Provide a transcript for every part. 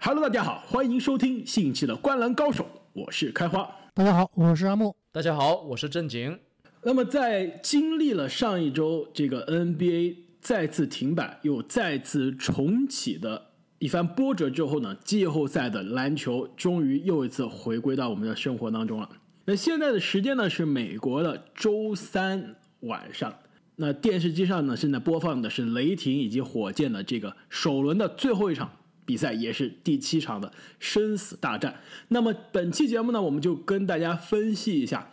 Hello，大家好，欢迎收听新一期的《观篮高手》，我是开花。大家好，我是阿木。大家好，我是正经。那么，在经历了上一周这个 NBA 再次停摆又再次重启的一番波折之后呢，季后赛的篮球终于又一次回归到我们的生活当中了。那现在的时间呢是美国的周三晚上，那电视机上呢现在播放的是雷霆以及火箭的这个首轮的最后一场。比赛也是第七场的生死大战。那么本期节目呢，我们就跟大家分析一下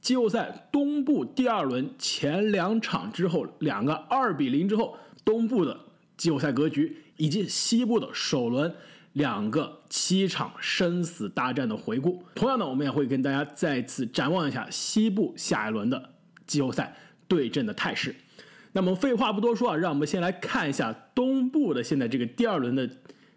季后赛东部第二轮前两场之后两个二比零之后东部的季后赛格局，以及西部的首轮两个七场生死大战的回顾。同样呢，我们也会跟大家再次展望一下西部下一轮的季后赛对阵的态势。那么废话不多说啊，让我们先来看一下东部的现在这个第二轮的。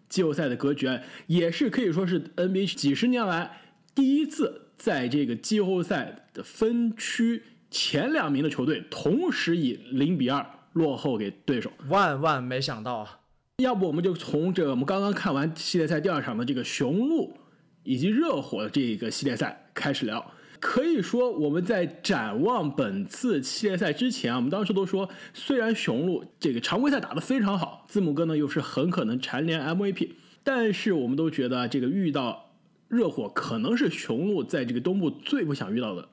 季后赛的格局也是可以说是 NBA 几十年来第一次在这个季后赛的分区前两名的球队同时以零比二落后给对手，万万没想到啊！要不我们就从这个我们刚刚看完系列赛第二场的这个雄鹿以及热火的这个系列赛开始聊。可以说我们在展望本次系列赛之前啊，我们当时都说，虽然雄鹿这个常规赛打得非常好，字母哥呢又是很可能蝉联 MVP，但是我们都觉得这个遇到热火可能是雄鹿在这个东部最不想遇到的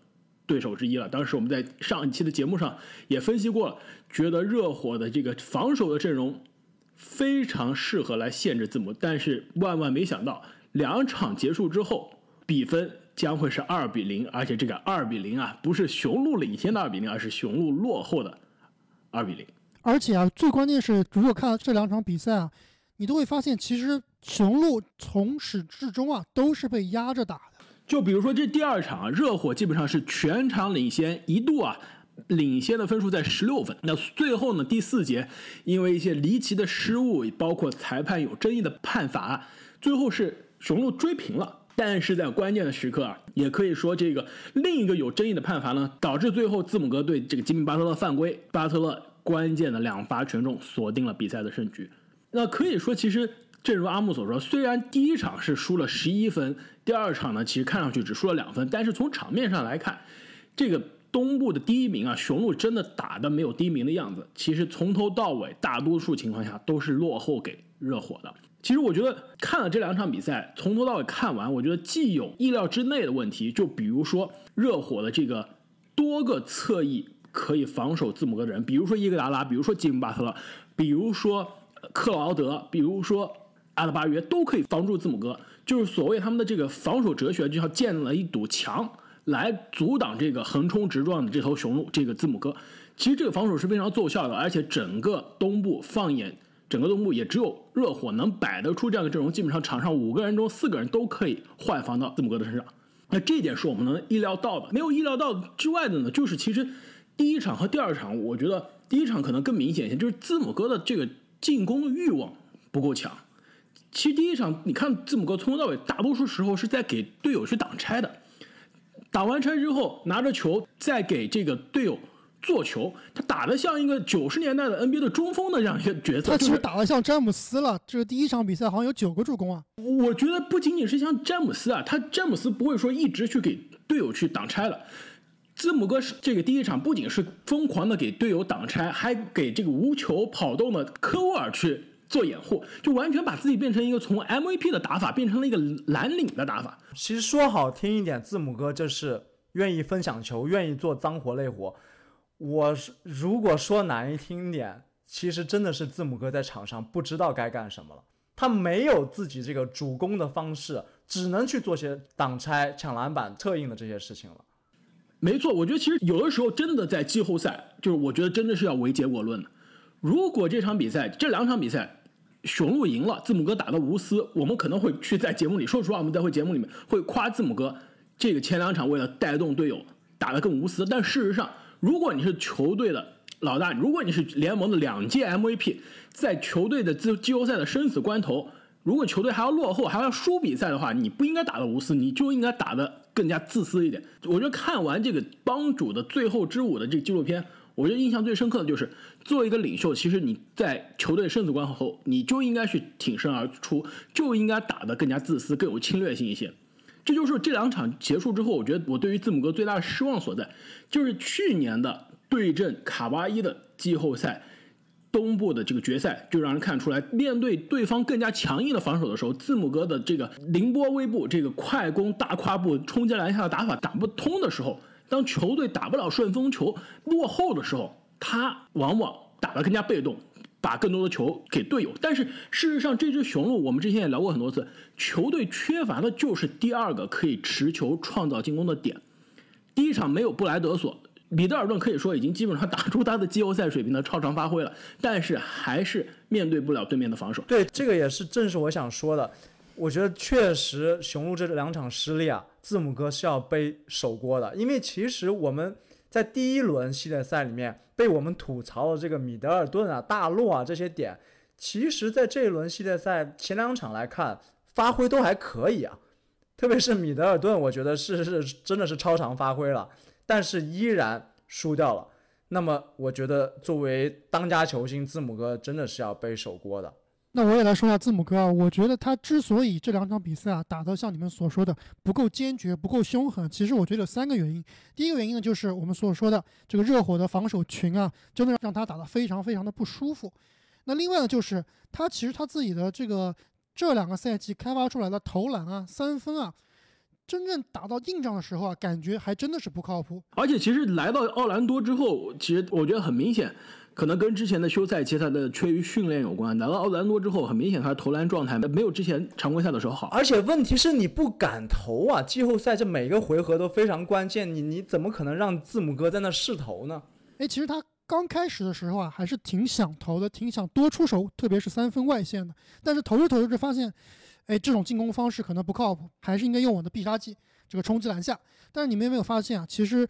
对手之一了。当时我们在上一期的节目上也分析过了，觉得热火的这个防守的阵容非常适合来限制字母，但是万万没想到，两场结束之后比分。将会是二比零，而且这个二比零啊，不是雄鹿领先的二比零，而是雄鹿落后的二比零。而且啊，最关键是，如果看这两场比赛啊，你都会发现，其实雄鹿从始至终啊都是被压着打的。就比如说这第二场，热火基本上是全场领先，一度啊领先的分数在十六分。那最后呢，第四节因为一些离奇的失误，包括裁判有争议的判罚，最后是雄鹿追平了。但是在关键的时刻啊，也可以说这个另一个有争议的判罚呢，导致最后字母哥对这个吉米巴特勒犯规，巴特勒关键的两罚全中，锁定了比赛的胜局。那可以说，其实正如阿木所说，虽然第一场是输了十一分，第二场呢其实看上去只输了两分，但是从场面上来看，这个东部的第一名啊，雄鹿真的打的没有第一名的样子。其实从头到尾，大多数情况下都是落后给热火的。其实我觉得看了这两场比赛，从头到尾看完，我觉得既有意料之内的问题，就比如说热火的这个多个侧翼可以防守字母哥的人，比如说伊戈达拉，比如说吉姆巴特勒，比如说克劳德，比如说阿德巴约，都可以防住字母哥。就是所谓他们的这个防守哲学，就像建了一堵墙来阻挡这个横冲直撞的这头雄鹿，这个字母哥。其实这个防守是非常奏效的，而且整个东部放眼。整个东部也只有热火能摆得出这样的阵容，基本上场上五个人中四个人都可以换防到字母哥的身上。那这一点是我们能意料到的。没有意料到之外的呢，就是其实第一场和第二场，我觉得第一场可能更明显一些，就是字母哥的这个进攻欲望不够强。其实第一场你看字母哥从头到尾，大多数时候是在给队友去挡拆的，挡完拆之后拿着球再给这个队友。做球，他打的像一个九十年代的 NBA 的中锋的这样一个角色。他其实打的像詹姆斯了。这是第一场比赛好像有九个助攻啊。我觉得不仅仅是像詹姆斯啊，他詹姆斯不会说一直去给队友去挡拆了。字母哥是这个第一场不仅是疯狂的给队友挡拆，还给这个无球跑动的科沃尔去做掩护，就完全把自己变成一个从 MVP 的打法变成了一个蓝领的打法。其实说好听一点，字母哥就是愿意分享球，愿意做脏活累活。我是如果说难听点，其实真的是字母哥在场上不知道该干什么了。他没有自己这个主攻的方式，只能去做些挡拆、抢篮板、策应的这些事情了。没错，我觉得其实有的时候真的在季后赛，就是我觉得真的是要唯结果论的。如果这场比赛、这两场比赛，雄鹿赢了，字母哥打的无私，我们可能会去在节目里说实话，我们在会节目里面会夸字母哥这个前两场为了带动队友打得更无私，但事实上。如果你是球队的老大，如果你是联盟的两届 MVP，在球队的季季后赛的生死关头，如果球队还要落后，还要输比赛的话，你不应该打的无私，你就应该打的更加自私一点。我觉得看完这个帮主的最后之舞的这个纪录片，我觉得印象最深刻的就是，作为一个领袖，其实你在球队生死关头后，你就应该去挺身而出，就应该打得更加自私、更有侵略性一些。这就是这两场结束之后，我觉得我对于字母哥最大的失望所在，就是去年的对阵卡哇伊的季后赛。东部的这个决赛就让人看出来，面对对方更加强硬的防守的时候，字母哥的这个凌波微步、这个快攻大跨步冲击篮下的打法打不通的时候，当球队打不了顺风球、落后的时候，他往往打得更加被动，把更多的球给队友。但是事实上，这支雄鹿我们之前也聊过很多次，球队缺乏的就是第二个可以持球创造进攻的点。第一场没有布莱德索。米德尔顿可以说已经基本上打出他的季后赛水平的超常发挥了，但是还是面对不了对面的防守。对，这个也是正是我想说的。我觉得确实雄鹿这两场失利啊，字母哥是要背首锅的。因为其实我们在第一轮系列赛里面被我们吐槽的这个米德尔顿啊、大洛啊这些点，其实在这一轮系列赛前两场来看，发挥都还可以啊。特别是米德尔顿，我觉得是是真的是超常发挥了。但是依然输掉了，那么我觉得作为当家球星，字母哥真的是要背首锅的。那我也来说一下字母哥啊，我觉得他之所以这两场比赛啊打得像你们所说的不够坚决、不够凶狠，其实我觉得有三个原因。第一个原因呢，就是我们所说的这个热火的防守群啊，真的让他打得非常非常的不舒服。那另外呢，就是他其实他自己的这个这两个赛季开发出来的投篮啊、三分啊。真正打到硬仗的时候啊，感觉还真的是不靠谱。而且其实来到奥兰多之后，其实我觉得很明显，可能跟之前的休赛期他的缺于训练有关。来到奥兰多之后，很明显他的投篮状态没有之前常规赛的时候好。而且问题是你不敢投啊，季后赛这每个回合都非常关键，你你怎么可能让字母哥在那试投呢？哎，其实他刚开始的时候啊，还是挺想投的，挺想多出手，特别是三分外线的。但是投着投着就发现。哎，这种进攻方式可能不靠谱，还是应该用我的必杀技，这个冲击篮下。但是你们有没有发现啊？其实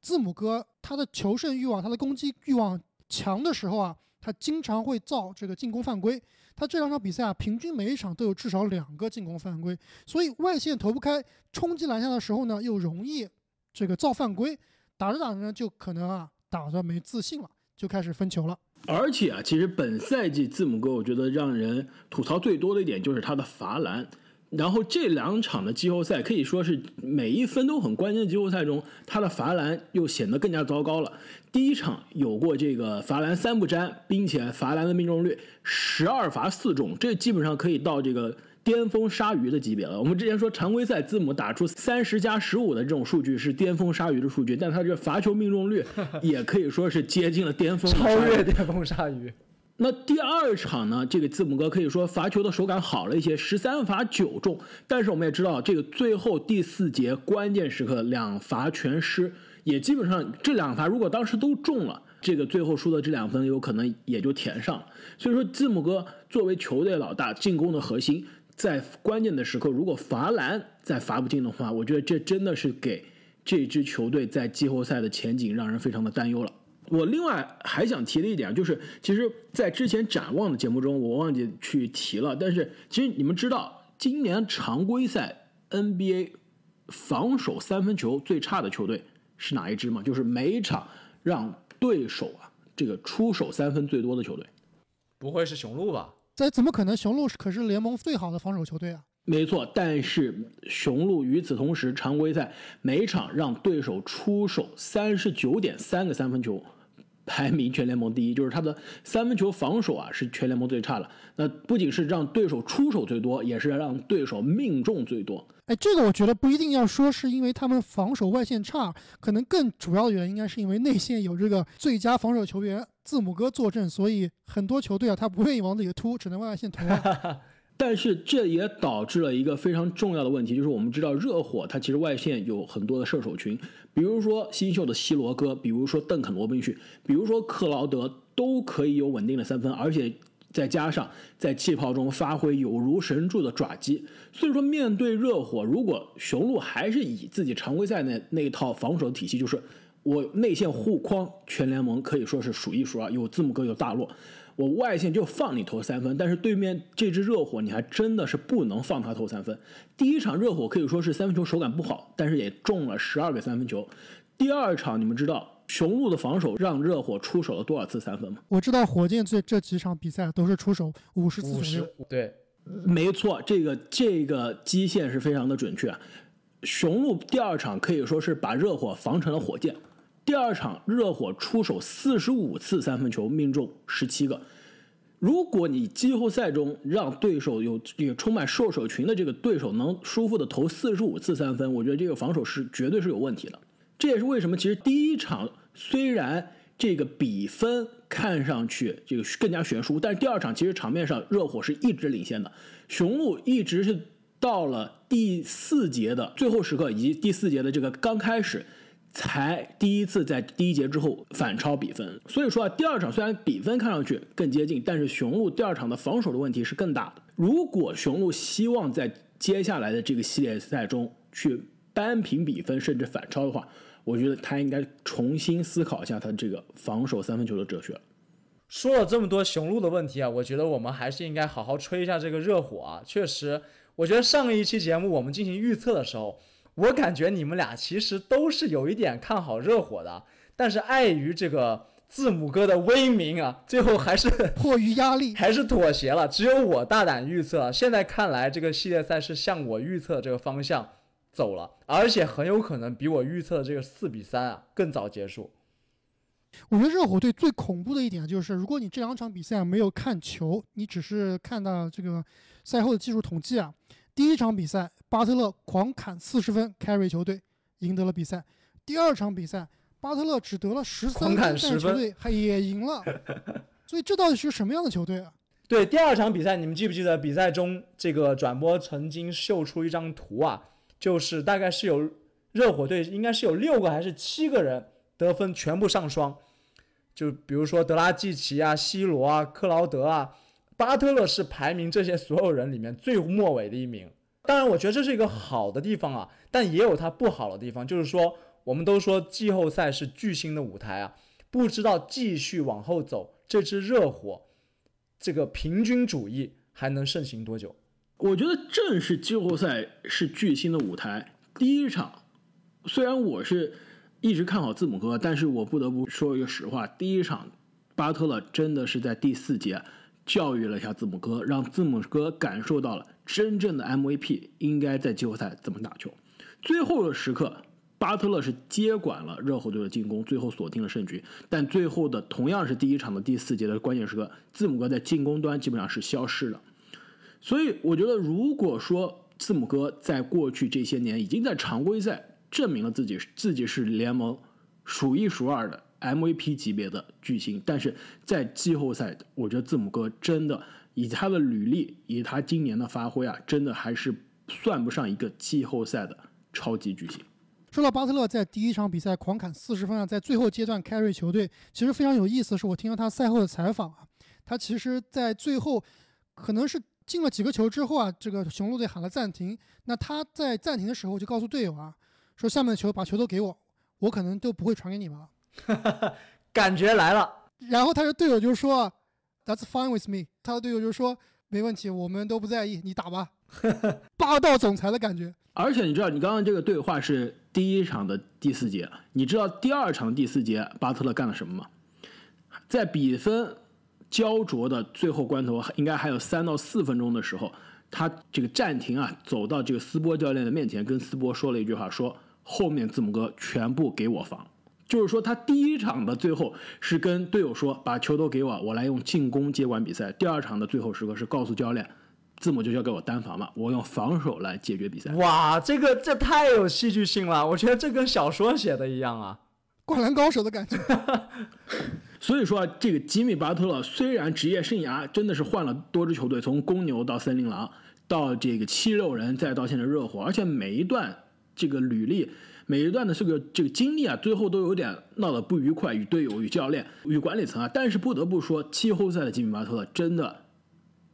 字母哥他的求胜欲望、他的攻击欲望强的时候啊，他经常会造这个进攻犯规。他这两场比赛啊，平均每一场都有至少两个进攻犯规。所以外线投不开，冲击篮下的时候呢，又容易这个造犯规。打着打着呢，就可能啊，打着没自信了，就开始分球了。而且啊，其实本赛季字母哥，我觉得让人吐槽最多的一点就是他的罚篮。然后这两场的季后赛可以说是每一分都很关键的季后赛中，他的罚篮又显得更加糟糕了。第一场有过这个罚篮三不沾，并且罚篮的命中率十二罚四中，这基本上可以到这个。巅峰鲨鱼的级别了。我们之前说常规赛字母打出三十加十五的这种数据是巅峰鲨鱼的数据，但他这罚球命中率 也可以说是接近了巅峰，超越巅峰鲨鱼。那第二场呢？这个字母哥可以说罚球的手感好了一些，十三罚九中。但是我们也知道，这个最后第四节关键时刻两罚全失，也基本上这两罚如果当时都中了，这个最后输的这两分有可能也就填上。所以说，字母哥作为球队老大，进攻的核心。在关键的时刻，如果罚篮再罚不进的话，我觉得这真的是给这支球队在季后赛的前景让人非常的担忧了。我另外还想提的一点就是，其实，在之前展望的节目中，我忘记去提了。但是，其实你们知道，今年常规赛 NBA 防守三分球最差的球队是哪一支吗？就是每场让对手啊这个出手三分最多的球队，不会是雄鹿吧？这怎么可能？雄鹿可是联盟最好的防守球队啊！没错，但是雄鹿与此同时，常规赛每场让对手出手三十九点三个三分球，排名全联盟第一。就是他的三分球防守啊，是全联盟最差的。那不仅是让对手出手最多，也是让对手命中最多。哎，这个我觉得不一定要说是因为他们防守外线差，可能更主要的原因应该是因为内线有这个最佳防守球员字母哥坐镇，所以很多球队啊，他不愿意往里突，只能外线投。但是这也导致了一个非常重要的问题，就是我们知道热火它其实外线有很多的射手群，比如说新秀的西罗哥，比如说邓肯罗宾逊，比如说克劳德，都可以有稳定的三分，而且。再加上在气泡中发挥有如神助的爪击，所以说面对热火，如果雄鹿还是以自己常规赛那那一套防守体系，就是我内线护框全联盟可以说是数一数二，有字母哥有大洛，我外线就放你投三分，但是对面这支热火你还真的是不能放他投三分。第一场热火可以说是三分球手感不好，但是也中了十二个三分球。第二场你们知道雄鹿的防守让热火出手了多少次三分吗？我知道火箭这这几场比赛都是出手五十次五左右十，对，没错，这个这个基线是非常的准确。雄鹿第二场可以说是把热火防成了火箭。第二场热火出手四十五次三分球，命中十七个。如果你季后赛中让对手有这个充满射手群的这个对手能舒服的投四十五次三分，我觉得这个防守是绝对是有问题的。这也是为什么其实第一场虽然这个比分看上去这个更加悬殊，但是第二场其实场面上热火是一直领先的，雄鹿一直是到了第四节的最后时刻以及第四节的这个刚开始。才第一次在第一节之后反超比分，所以说啊，第二场虽然比分看上去更接近，但是雄鹿第二场的防守的问题是更大的。如果雄鹿希望在接下来的这个系列赛中去扳平比分甚至反超的话，我觉得他应该重新思考一下他这个防守三分球的哲学。说了这么多雄鹿的问题啊，我觉得我们还是应该好好吹一下这个热火啊。确实，我觉得上一期节目我们进行预测的时候。我感觉你们俩其实都是有一点看好热火的，但是碍于这个字母哥的威名啊，最后还是迫于压力 还是妥协了。只有我大胆预测，现在看来这个系列赛是向我预测这个方向走了，而且很有可能比我预测的这个四比三啊更早结束。我觉得热火队最恐怖的一点就是，如果你这两场比赛没有看球，你只是看到这个赛后的技术统计啊。第一场比赛，巴特勒狂砍四十分，carry 球队赢得了比赛。第二场比赛，巴特勒只得了十三分，但是球队还也赢了。所以这到底是什么样的球队啊？对，第二场比赛，你们记不记得比赛中这个转播曾经秀出一张图啊？就是大概是有热火队应该是有六个还是七个人得分全部上双，就比如说德拉季奇啊、C 罗啊、克劳德啊。巴特勒是排名这些所有人里面最末尾的一名，当然我觉得这是一个好的地方啊，但也有它不好的地方，就是说我们都说季后赛是巨星的舞台啊，不知道继续往后走，这支热火这个平均主义还能盛行多久？我觉得正是季后赛是巨星的舞台。第一场，虽然我是一直看好字母哥，但是我不得不说一个实话，第一场巴特勒真的是在第四节。教育了一下字母哥，让字母哥感受到了真正的 MVP 应该在季后赛怎么打球。最后的时刻，巴特勒是接管了热火队的进攻，最后锁定了胜局。但最后的同样是第一场的第四节的关键时刻，字母哥在进攻端基本上是消失了。所以我觉得，如果说字母哥在过去这些年已经在常规赛证明了自己自己是联盟数一数二的。MVP 级别的巨星，但是在季后赛，我觉得字母哥真的以他的履历，以他今年的发挥啊，真的还是算不上一个季后赛的超级巨星。说到巴特勒在第一场比赛狂砍四十分啊，在最后阶段 carry 球队，其实非常有意思。是我听了他赛后的采访啊，他其实在最后可能是进了几个球之后啊，这个雄鹿队喊了暂停，那他在暂停的时候就告诉队友啊，说下面的球把球都给我，我可能都不会传给你们了。感觉来了，然后他的队友就说：“That's fine with me。”他的队友就说：“没问题，我们都不在意，你打吧。”霸道总裁的感觉。而且你知道，你刚刚这个对话是第一场的第四节，你知道第二场第四节巴特勒干了什么吗？在比分焦灼的最后关头，应该还有三到四分钟的时候，他这个暂停啊，走到这个斯波教练的面前，跟斯波说了一句话：“说后面字母哥全部给我防。”就是说，他第一场的最后是跟队友说：“把球都给我，我来用进攻接管比赛。”第二场的最后时刻是告诉教练：“字母就交给我单防嘛，我用防守来解决比赛。”哇，这个这太有戏剧性了！我觉得这跟小说写的一样啊，灌篮高手的感觉。所以说啊，这个吉米巴特勒虽然职业生涯真的是换了多支球队，从公牛到森林狼，到这个七六人，再到现在热火，而且每一段这个履历。每一段的这个这个经历啊，最后都有点闹得不愉快，与队友、与教练、与管理层啊。但是不得不说，季后赛的吉米巴特真的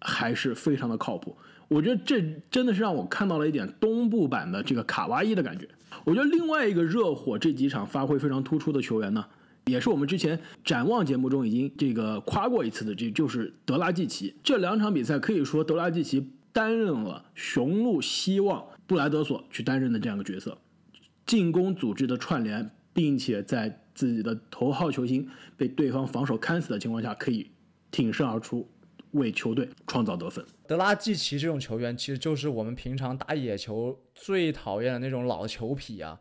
还是非常的靠谱。我觉得这真的是让我看到了一点东部版的这个卡哇伊的感觉。我觉得另外一个热火这几场发挥非常突出的球员呢，也是我们之前展望节目中已经这个夸过一次的，这就是德拉季奇。这两场比赛可以说德拉季奇担任了雄鹿希望布莱德索去担任的这样一个角色。进攻组织的串联，并且在自己的头号球星被对方防守看死的情况下，可以挺身而出，为球队创造得分。德拉季奇这种球员，其实就是我们平常打野球最讨厌的那种老球痞啊，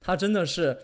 他真的是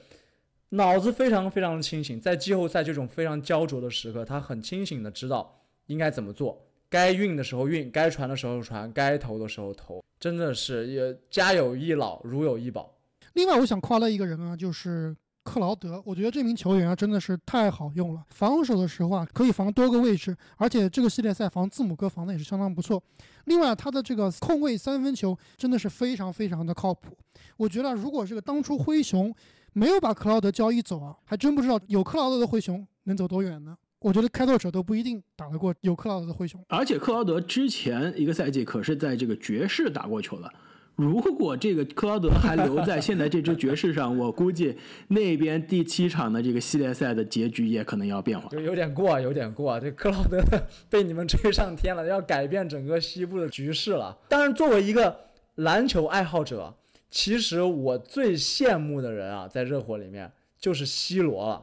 脑子非常非常的清醒，在季后赛这种非常焦灼的时刻，他很清醒的知道应该怎么做，该运的时候运，该传的时候传，该投的时候投，真的是也家有一老如有一宝。另外，我想夸的一个人啊，就是克劳德。我觉得这名球员啊，真的是太好用了。防守的时候啊，可以防多个位置，而且这个系列赛防字母哥防的也是相当不错。另外，他的这个控卫三分球真的是非常非常的靠谱。我觉得，如果这个当初灰熊没有把克劳德交易走啊，还真不知道有克劳德的灰熊能走多远呢。我觉得开拓者都不一定打得过有克劳德的灰熊。而且克劳德之前一个赛季可是在这个爵士打过球的。如果这个克劳德还留在现在这支爵士上，我估计那边第七场的这个系列赛的结局也可能要变化。就有点过，有点过。这克劳德被你们吹上天了，要改变整个西部的局势了。当然，作为一个篮球爱好者，其实我最羡慕的人啊，在热火里面就是 C 罗了。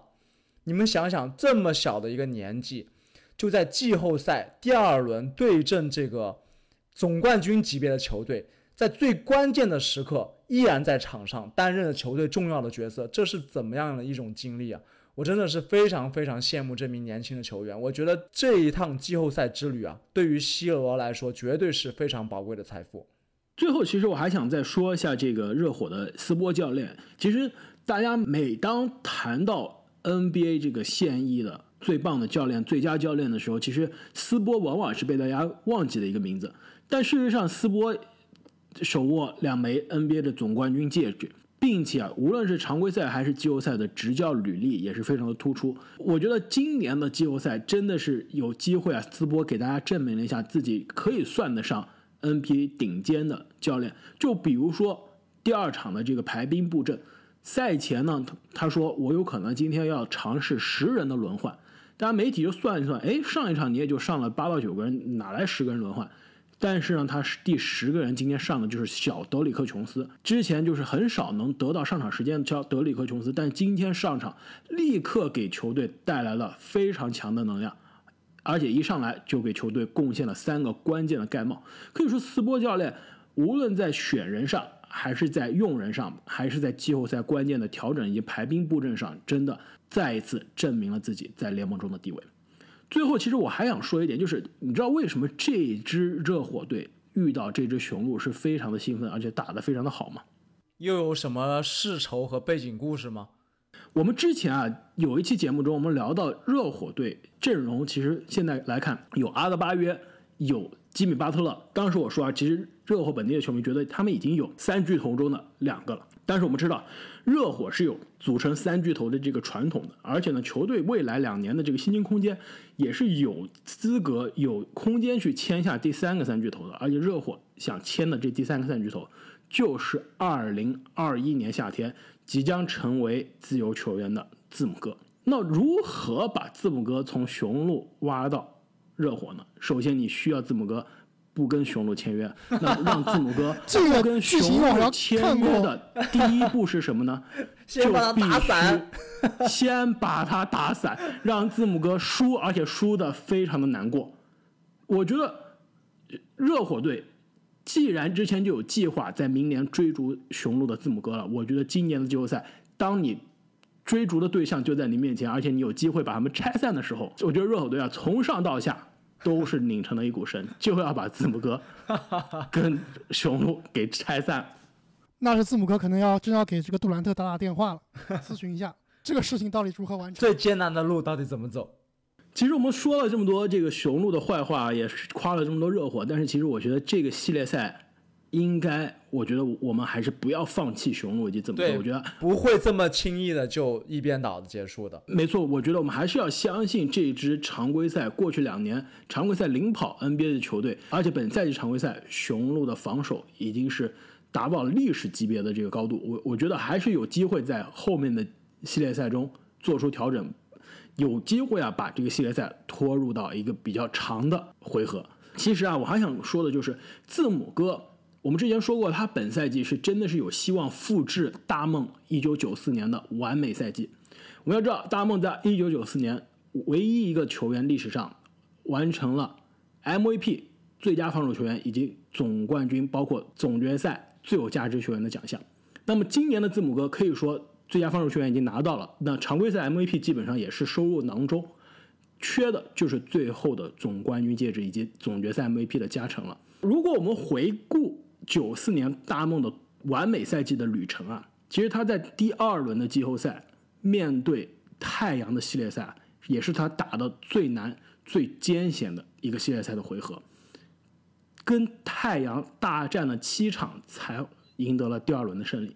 你们想想，这么小的一个年纪，就在季后赛第二轮对阵这个总冠军级别的球队。在最关键的时刻，依然在场上担任了球队重要的角色，这是怎么样的一种经历啊！我真的是非常非常羡慕这名年轻的球员。我觉得这一趟季后赛之旅啊，对于西罗来说，绝对是非常宝贵的财富。最后，其实我还想再说一下这个热火的斯波教练。其实，大家每当谈到 NBA 这个现役的最棒的教练、最佳教练的时候，其实斯波往往是被大家忘记的一个名字。但事实上，斯波。手握两枚 NBA 的总冠军戒指，并且啊，无论是常规赛还是季后赛的执教履历也是非常的突出。我觉得今年的季后赛真的是有机会啊，斯波给大家证明了一下自己可以算得上 NBA 顶尖的教练。就比如说第二场的这个排兵布阵，赛前呢，他说我有可能今天要尝试十人的轮换，大家媒体就算一算，哎，上一场你也就上了八到九个人，哪来十个人轮换？但是呢，他是第十个人，今天上的就是小德里克琼斯。之前就是很少能得到上场时间的叫德里克琼斯，但今天上场立刻给球队带来了非常强的能量，而且一上来就给球队贡献了三个关键的盖帽。可以说，斯波教练无论在选人上，还是在用人上，还是在季后赛关键的调整以及排兵布阵上，真的再一次证明了自己在联盟中的地位。最后，其实我还想说一点，就是你知道为什么这支热火队遇到这支雄鹿是非常的兴奋，而且打得非常的好吗？又有什么世仇和背景故事吗？我们之前啊有一期节目中，我们聊到热火队阵容，其实现在来看有阿德巴约，有吉米巴特勒。当时我说啊，其实热火本地的球迷觉得他们已经有三巨头中的两个了。但是我们知道，热火是有组成三巨头的这个传统的，而且呢，球队未来两年的这个薪金空间也是有资格、有空间去签下第三个三巨头的。而且热火想签的这第三个三巨头，就是二零二一年夏天即将成为自由球员的字母哥。那如何把字母哥从雄鹿挖到热火呢？首先，你需要字母哥。不跟雄鹿签约，那让字母哥不跟雄鹿签约 的第一步是什么呢？先把他打散，先把他打散，让字母哥输，而且输的非常的难过。我觉得热火队既然之前就有计划在明年追逐雄鹿的字母哥了，我觉得今年的季后赛，当你追逐的对象就在你面前，而且你有机会把他们拆散的时候，我觉得热火队啊，从上到下。都是拧成了一股绳，就要把字母哥 跟雄鹿给拆散。那是字母哥可能要真要给这个杜兰特打打电话了，咨询一下这个事情到底如何完成。最艰难的路到底怎么走？其实我们说了这么多这个雄鹿的坏话，也夸了这么多热火，但是其实我觉得这个系列赛。应该，我觉得我们还是不要放弃雄鹿以及怎么说？我觉得不会这么轻易的就一边倒的结束的。没错，我觉得我们还是要相信这支常规赛过去两年常规赛领跑 NBA 的球队，而且本赛季常规赛雄鹿的防守已经是达到了历史级别的这个高度。我我觉得还是有机会在后面的系列赛中做出调整，有机会啊把这个系列赛拖入到一个比较长的回合。其实啊，我还想说的就是字母哥。我们之前说过，他本赛季是真的是有希望复制大梦一九九四年的完美赛季。我们要知道，大梦在一九九四年唯一一个球员历史上完成了 MVP 最佳防守球员以及总冠军，包括总决赛最有价值球员的奖项。那么今年的字母哥可以说最佳防守球员已经拿到了，那常规赛 MVP 基本上也是收入囊中，缺的就是最后的总冠军戒指以及总决赛 MVP 的加成了。如果我们回顾九四年大梦的完美赛季的旅程啊，其实他在第二轮的季后赛面对太阳的系列赛，也是他打的最难、最艰险的一个系列赛的回合，跟太阳大战了七场才赢得了第二轮的胜利。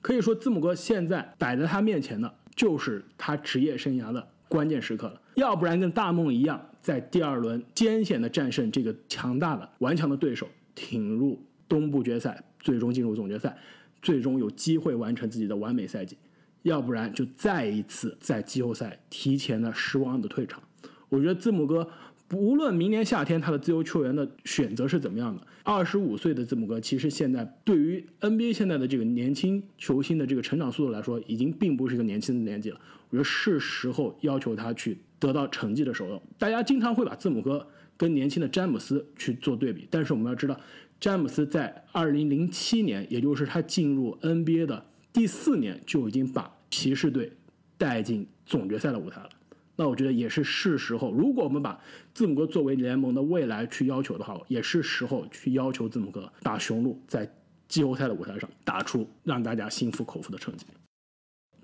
可以说，字母哥现在摆在他面前的就是他职业生涯的关键时刻了。要不然跟大梦一样，在第二轮艰险的战胜这个强大的顽强的对手，挺入东部决赛，最终进入总决赛，最终有机会完成自己的完美赛季；要不然就再一次在季后赛提前的失望的退场。我觉得字母哥无论明年夏天他的自由球员的选择是怎么样的，二十五岁的字母哥其实现在对于 NBA 现在的这个年轻球星的这个成长速度来说，已经并不是一个年轻的年纪了。我觉得是时候要求他去得到成绩的时候。大家经常会把字母哥跟年轻的詹姆斯去做对比，但是我们要知道，詹姆斯在二零零七年，也就是他进入 NBA 的第四年，就已经把骑士队带进总决赛的舞台了。那我觉得也是是时候，如果我们把字母哥作为联盟的未来去要求的话，也是时候去要求字母哥把雄鹿在季后赛的舞台上打出让大家心服口服的成绩。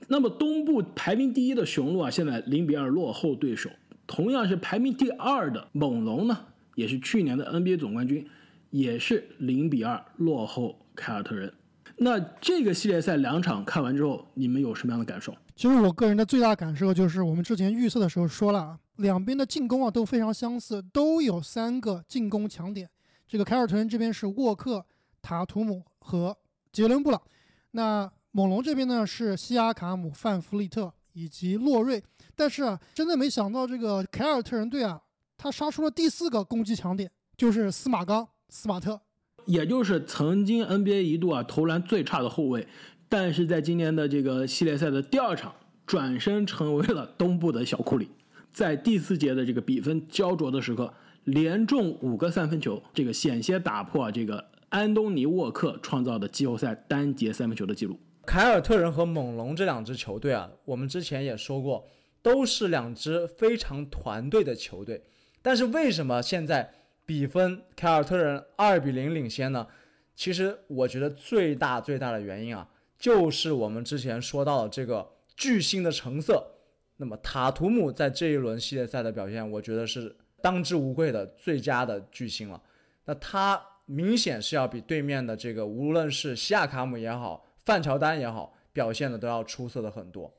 那么东部排名第一的雄鹿啊，现在零比二落后对手。同样是排名第二的猛龙呢，也是去年的 NBA 总冠军，也是零比二落后凯尔特人。那这个系列赛两场看完之后，你们有什么样的感受？其实我个人的最大感受就是，我们之前预测的时候说了，两边的进攻啊都非常相似，都有三个进攻强点。这个凯尔特人这边是沃克、塔图姆和杰伦布朗，那猛龙这边呢是西亚卡姆、范弗利特以及洛瑞。但是啊，真的没想到这个凯尔特人队啊，他杀出了第四个攻击强点，就是司马刚、斯马特。也就是曾经 NBA 一度啊投篮最差的后卫，但是在今年的这个系列赛的第二场，转身成为了东部的小库里，在第四节的这个比分焦灼的时刻，连中五个三分球，这个险些打破这个安东尼沃克创造的季后赛单节三分球的记录。凯尔特人和猛龙这两支球队啊，我们之前也说过，都是两支非常团队的球队，但是为什么现在？比分凯尔特人二比零领先呢，其实我觉得最大最大的原因啊，就是我们之前说到的这个巨星的成色。那么塔图姆在这一轮系列赛的表现，我觉得是当之无愧的最佳的巨星了。那他明显是要比对面的这个无论是西亚卡姆也好，范乔丹也好，表现的都要出色的很多。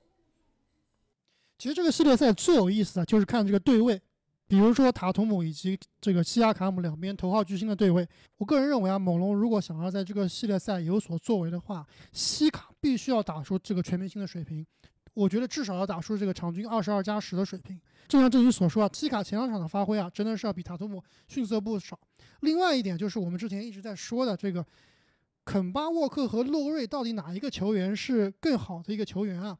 其实这个系列赛最有意思的就是看这个对位。比如说塔图姆以及这个西亚卡姆两边头号巨星的对位，我个人认为啊，猛龙如果想要在这个系列赛有所作为的话，西卡必须要打出这个全明星的水平。我觉得至少要打出这个场均二十二加十的水平。就像正宇所说啊，西卡前两场的发挥啊，真的是要比塔图姆逊色不少。另外一点就是我们之前一直在说的这个肯巴沃克和洛瑞到底哪一个球员是更好的一个球员啊？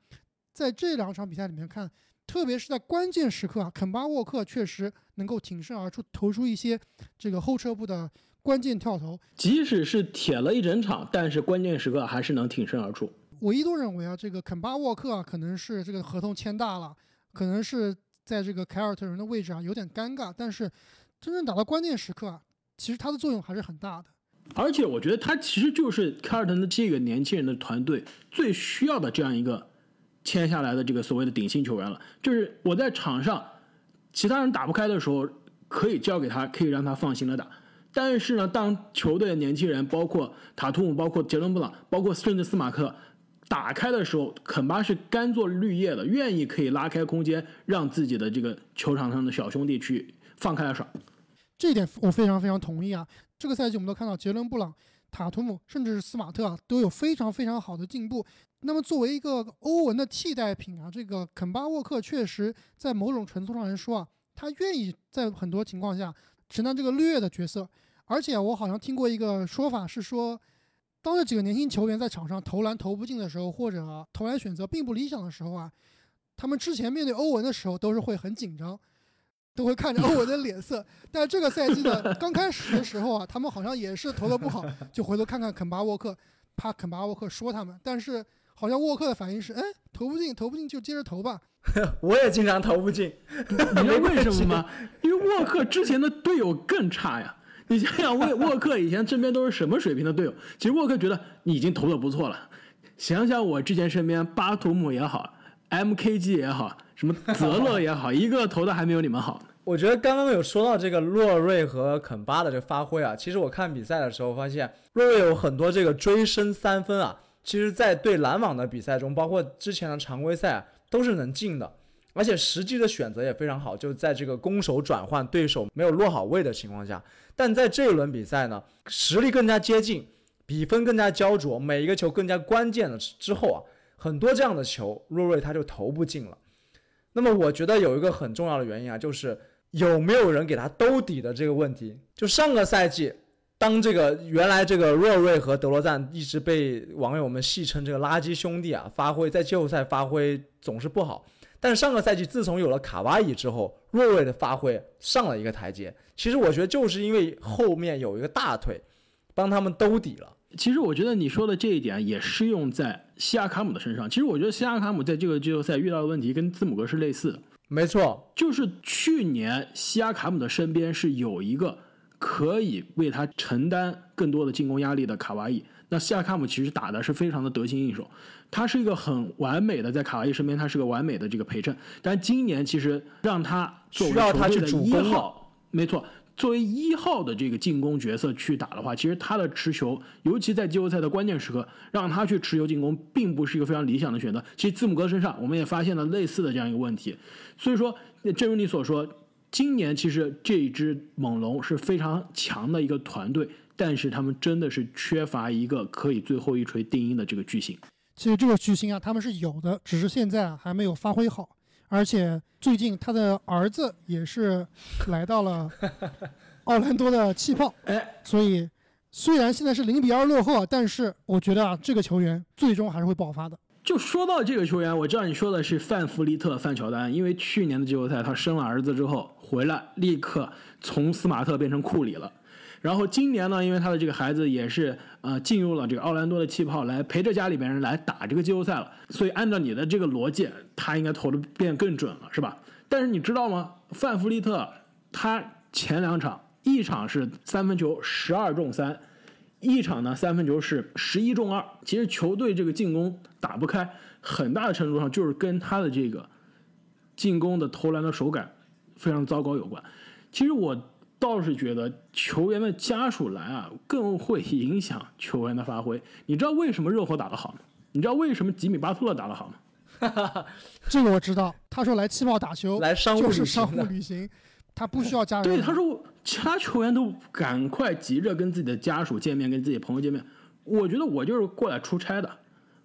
在这两场比赛里面看。特别是在关键时刻啊，肯巴沃克确实能够挺身而出，投出一些这个后撤步的关键跳投。即使是铁了一整场，但是关键时刻还是能挺身而出。我一度认为啊，这个肯巴沃克啊，可能是这个合同签大了，可能是在这个凯尔特人的位置啊有点尴尬。但是真正打到关键时刻啊，其实他的作用还是很大的。而且我觉得他其实就是凯尔特人的这个年轻人的团队最需要的这样一个。签下来的这个所谓的顶薪球员了，就是我在场上，其他人打不开的时候，可以交给他，可以让他放心的打。但是呢，当球队的年轻人，包括塔图姆，包括杰伦布朗，包括甚至斯马克打开的时候，肯巴是甘做绿叶的，愿意可以拉开空间，让自己的这个球场上的小兄弟去放开来耍。这一点我非常非常同意啊！这个赛季我们都看到杰伦布朗、塔图姆，甚至是斯马特啊，都有非常非常好的进步。那么作为一个欧文的替代品啊，这个肯巴沃克确实在某种程度上来说啊，他愿意在很多情况下承担这个略的角色。而且我好像听过一个说法是说，当这几个年轻球员在场上投篮投不进的时候，或者投篮选择并不理想的时候啊，他们之前面对欧文的时候都是会很紧张，都会看着欧文的脸色。但是这个赛季呢，刚开始的时候啊，他们好像也是投的不好，就回头看看肯巴沃克，怕肯巴沃克说他们。但是好像沃克的反应是，哎，投不进，投不进就接着投吧。我也经常投不进，你知道为什么吗？因为沃克之前的队友更差呀。你想想，沃沃克以前身边都是什么水平的队友？其实沃克觉得你已经投的不错了。想想我之前身边巴图姆也好，MKG 也好，什么泽勒也好，一个投的还没有你们好。我觉得刚刚有说到这个洛瑞和肯巴的这个发挥啊，其实我看比赛的时候发现，洛瑞有很多这个追身三分啊，其实在对篮网的比赛中，包括之前的常规赛啊。都是能进的，而且实际的选择也非常好，就在这个攻守转换、对手没有落好位的情况下。但在这一轮比赛呢，实力更加接近，比分更加焦灼，每一个球更加关键的之后啊，很多这样的球，洛瑞他就投不进了。那么我觉得有一个很重要的原因啊，就是有没有人给他兜底的这个问题。就上个赛季。当这个原来这个若瑞和德罗赞一直被网友们戏称这个垃圾兄弟啊，发挥在季后赛发挥总是不好。但是上个赛季自从有了卡哇伊之后，若瑞的发挥上了一个台阶。其实我觉得就是因为后面有一个大腿帮他们兜底了。其实我觉得你说的这一点也适用在西亚卡姆的身上。其实我觉得西亚卡姆在这个季后赛遇到的问题跟字母哥是类似的。没错，就是去年西亚卡姆的身边是有一个。可以为他承担更多的进攻压力的卡哇伊，那西亚卡姆其实打的是非常的得心应手，他是一个很完美的在卡哇伊身边，他是个完美的这个陪衬。但今年其实让他作为球队的一号，没错，作为一号的这个进攻角色去打的话，其实他的持球，尤其在季后赛的关键时刻，让他去持球进攻，并不是一个非常理想的选择。其实字母哥身上我们也发现了类似的这样一个问题，所以说，正如你所说。今年其实这支猛龙是非常强的一个团队，但是他们真的是缺乏一个可以最后一锤定音的这个巨星。其实这个巨星啊，他们是有的，只是现在还没有发挥好。而且最近他的儿子也是来到了奥兰多的气泡，哎，所以虽然现在是零比二落后，但是我觉得啊，这个球员最终还是会爆发的。就说到这个球员，我知道你说的是范弗利特范乔丹，因为去年的季后赛他生了儿子之后回来，立刻从斯马特变成库里了。然后今年呢，因为他的这个孩子也是呃进入了这个奥兰多的气泡，来陪着家里边人来打这个季后赛了，所以按照你的这个逻辑，他应该投的变更准了，是吧？但是你知道吗？范弗利特他前两场，一场是三分球十二中三。一场呢，三分球是十一中二。其实球队这个进攻打不开，很大的程度上就是跟他的这个进攻的投篮的手感非常糟糕有关。其实我倒是觉得球员的家属来啊，更会影响球员的发挥。你知道为什么热火打得好吗？你知道为什么吉米巴特勒打得好吗？这个我知道。他说来气泡打球，来商务旅行。他不需要家人。对，他说其他球员都赶快急着跟自己的家属见面，跟自己朋友见面。我觉得我就是过来出差的，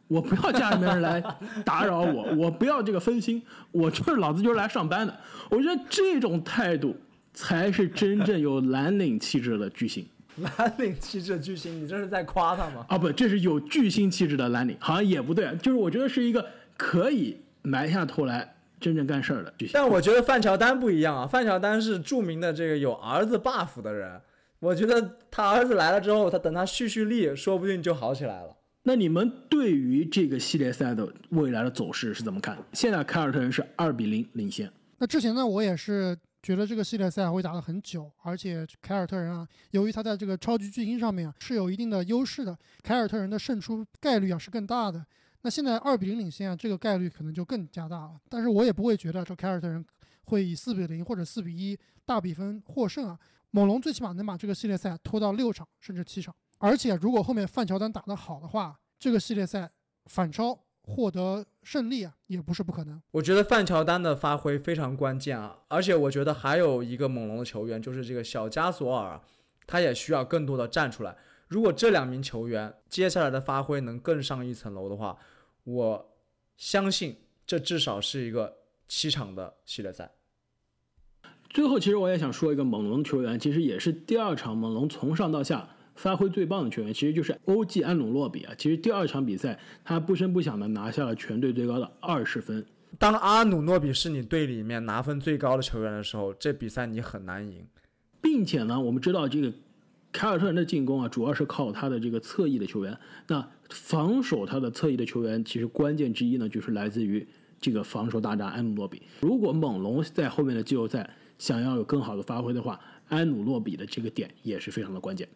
我不要家里面人来 打扰我，我不要这个分心，我就是老子就是来上班的。我觉得这种态度才是真正有蓝领气质的巨星。蓝领气质的巨星，你这是在夸他吗？啊，不，这是有巨星气质的蓝领，好像也不对，就是我觉得是一个可以埋下头来。真正干事儿的巨星，但我觉得范乔丹不一样啊，范乔丹是著名的这个有儿子 buff 的人，我觉得他儿子来了之后，他等他蓄蓄力，说不定就好起来了。那你们对于这个系列赛的未来的走势是怎么看？现在凯尔特人是二比零领先。那之前呢，我也是觉得这个系列赛会打得很久，而且凯尔特人啊，由于他在这个超级巨星上面啊是有一定的优势的，凯尔特人的胜出概率啊是更大的。那现在二比零领先啊，这个概率可能就更加大了。但是我也不会觉得这凯尔特人会以四比零或者四比一大比分获胜啊。猛龙最起码能把这个系列赛拖到六场甚至七场。而且如果后面范乔丹打得好的话，这个系列赛反超获得胜利啊，也不是不可能。我觉得范乔丹的发挥非常关键啊，而且我觉得还有一个猛龙的球员就是这个小加索尔，他也需要更多的站出来。如果这两名球员接下来的发挥能更上一层楼的话，我相信这至少是一个七场的系列赛。最后，其实我也想说一个猛龙球员，其实也是第二场猛龙从上到下发挥最棒的球员，其实就是欧记安努洛比啊。其实第二场比赛他不声不响的拿下了全队最高的二十分，当阿努诺比是你队里面拿分最高的球员的时候，这比赛你很难赢。并且呢，我们知道这个凯尔特人的进攻啊，主要是靠他的这个侧翼的球员。那防守他的侧翼的球员，其实关键之一呢，就是来自于这个防守大闸安努诺比。如果猛龙在后面的季后赛想要有更好的发挥的话，安努诺比的这个点也是非常的关键。